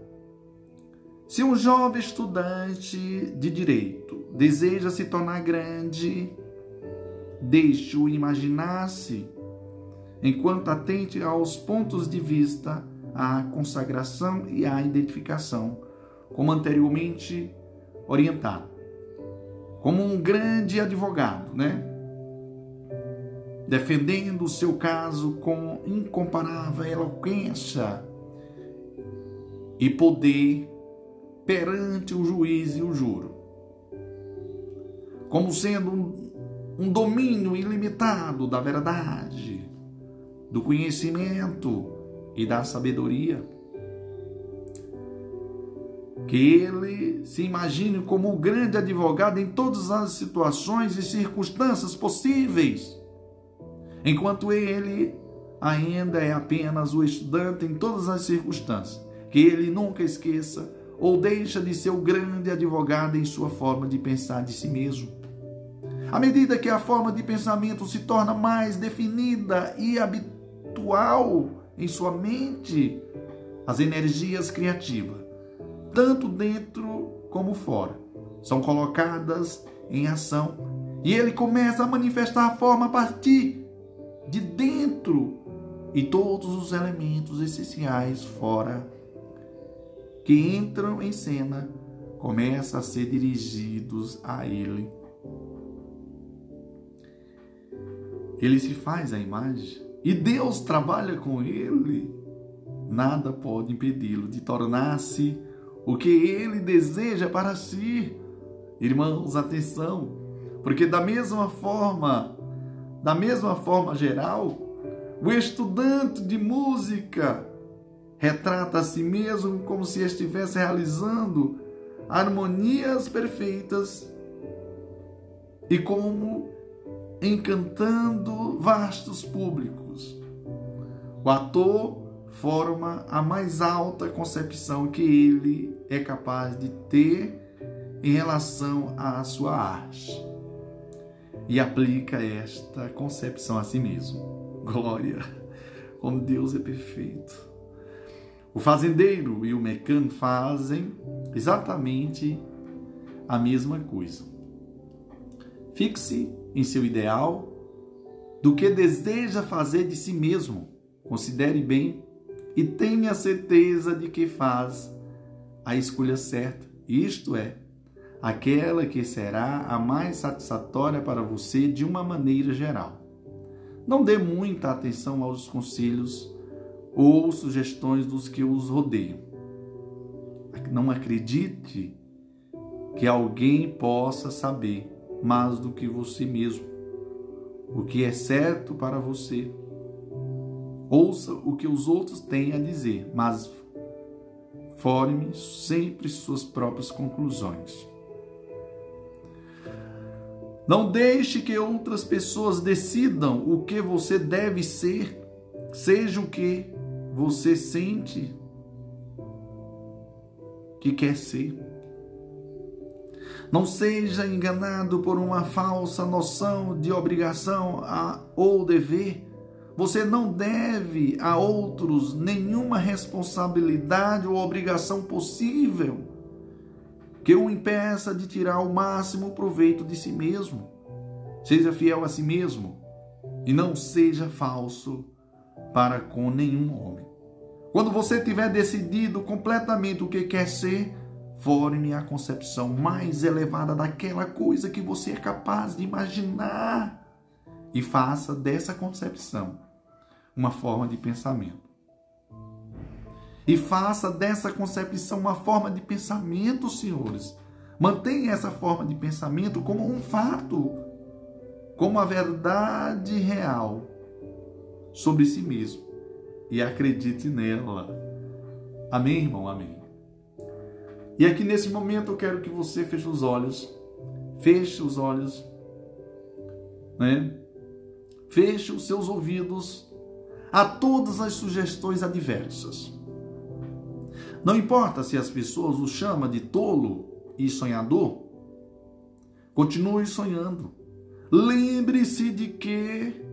Se um jovem estudante de direito deseja se tornar grande, deixe-o imaginar-se enquanto atente aos pontos de vista à consagração e à identificação, como anteriormente orientado. Como um grande advogado, né? Defendendo o seu caso com incomparável eloquência e poder perante o juiz e o juro. Como sendo um, um domínio ilimitado da verdade, do conhecimento e da sabedoria. Que ele se imagine como o grande advogado em todas as situações e circunstâncias possíveis, enquanto ele ainda é apenas o estudante em todas as circunstâncias. Que ele nunca esqueça ou deixa de ser o grande advogado em sua forma de pensar de si mesmo. À medida que a forma de pensamento se torna mais definida e habitual, em sua mente as energias criativas, tanto dentro como fora, são colocadas em ação e ele começa a manifestar a forma a partir de dentro e todos os elementos essenciais fora que entram em cena começam a ser dirigidos a ele. Ele se faz a imagem e Deus trabalha com ele, nada pode impedi-lo de tornar-se o que ele deseja para si. Irmãos, atenção, porque da mesma forma, da mesma forma geral, o estudante de música retrata a si mesmo como se estivesse realizando harmonias perfeitas e como encantando vastos públicos. O ator forma a mais alta concepção que ele é capaz de ter em relação à sua arte e aplica esta concepção a si mesmo. Glória! Como Deus é perfeito. O fazendeiro e o mecânico fazem exatamente a mesma coisa. Fixe em seu ideal, do que deseja fazer de si mesmo. Considere bem e tenha certeza de que faz a escolha certa, isto é, aquela que será a mais satisfatória para você de uma maneira geral. Não dê muita atenção aos conselhos ou sugestões dos que os rodeiam. não acredite que alguém possa saber mais do que você mesmo o que é certo para você. Ouça o que os outros têm a dizer, mas forme sempre suas próprias conclusões. Não deixe que outras pessoas decidam o que você deve ser, seja o que você sente que quer ser. Não seja enganado por uma falsa noção de obrigação a, ou dever. Você não deve a outros nenhuma responsabilidade ou obrigação possível que o impeça de tirar o máximo proveito de si mesmo. Seja fiel a si mesmo e não seja falso para com nenhum homem. Quando você tiver decidido completamente o que quer ser, forme a concepção mais elevada daquela coisa que você é capaz de imaginar e faça dessa concepção uma forma de pensamento e faça dessa concepção uma forma de pensamento, senhores. Mantenha essa forma de pensamento como um fato, como a verdade real sobre si mesmo e acredite nela. Amém, irmão? Amém. E aqui nesse momento eu quero que você feche os olhos, feche os olhos, né? Feche os seus ouvidos a todas as sugestões adversas. Não importa se as pessoas o chamam de tolo e sonhador, continue sonhando. Lembre-se de que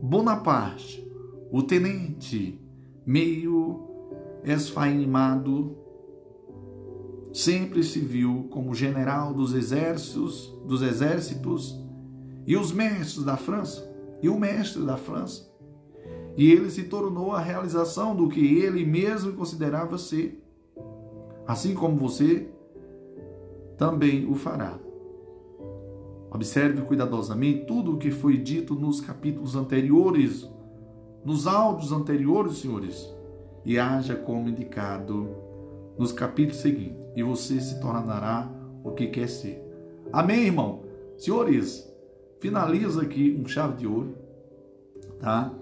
Bonaparte, o tenente meio esfaimado, sempre se viu como general dos exércitos, dos exércitos e os mestres da França, e o mestre da França. E ele se tornou a realização do que ele mesmo considerava ser assim como você também o fará. Observe cuidadosamente tudo o que foi dito nos capítulos anteriores, nos áudios anteriores, senhores, e haja como indicado nos capítulos seguintes, e você se tornará o que quer ser. Amém, irmão? Senhores, finaliza aqui um chave de ouro, tá?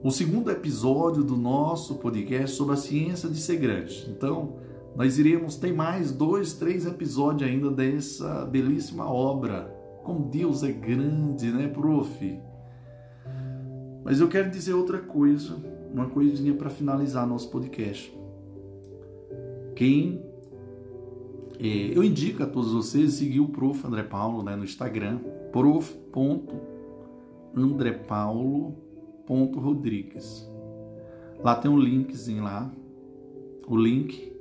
O segundo episódio do nosso podcast sobre a ciência de ser grande. Então, nós iremos ter mais dois, três episódios ainda dessa belíssima obra. Como Deus é grande, né, prof? Mas eu quero dizer outra coisa, uma coisinha para finalizar nosso podcast. Quem é, eu indico a todos vocês seguir o Prof. André Paulo né, no Instagram, prof.andrepaulo.rodrigues. Lá tem um linkzinho lá, o link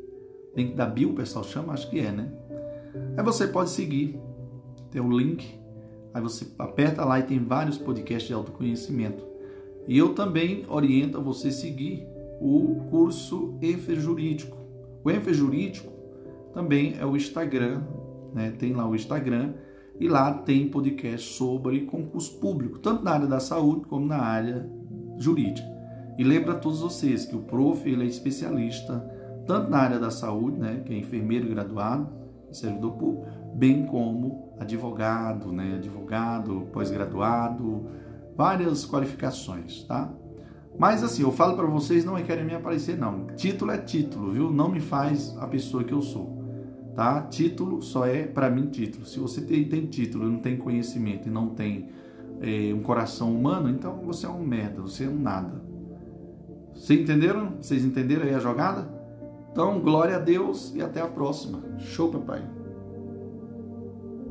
link da bio, o pessoal chama, acho que é, né? Aí você pode seguir, tem um link, aí você aperta lá e tem vários podcasts de autoconhecimento. E eu também oriento a você seguir o curso EFE Jurídico. O EFE Jurídico também é o Instagram, né? Tem lá o Instagram e lá tem podcast sobre concurso público, tanto na área da saúde como na área jurídica. E lembra a todos vocês que o prof ele é especialista tanto na área da saúde, né, que é enfermeiro graduado, servidor público, bem como advogado, né, advogado, pós-graduado, várias qualificações, tá? Mas assim, eu falo para vocês, não é querem me aparecer não. Título é título, viu? Não me faz a pessoa que eu sou, tá? Título só é para mim título. Se você tem, tem título, não tem conhecimento e não tem é, um coração humano, então você é um merda, você é um nada. Vocês entenderam? Vocês entenderam aí a jogada? Então, glória a Deus e até a próxima. Show, papai.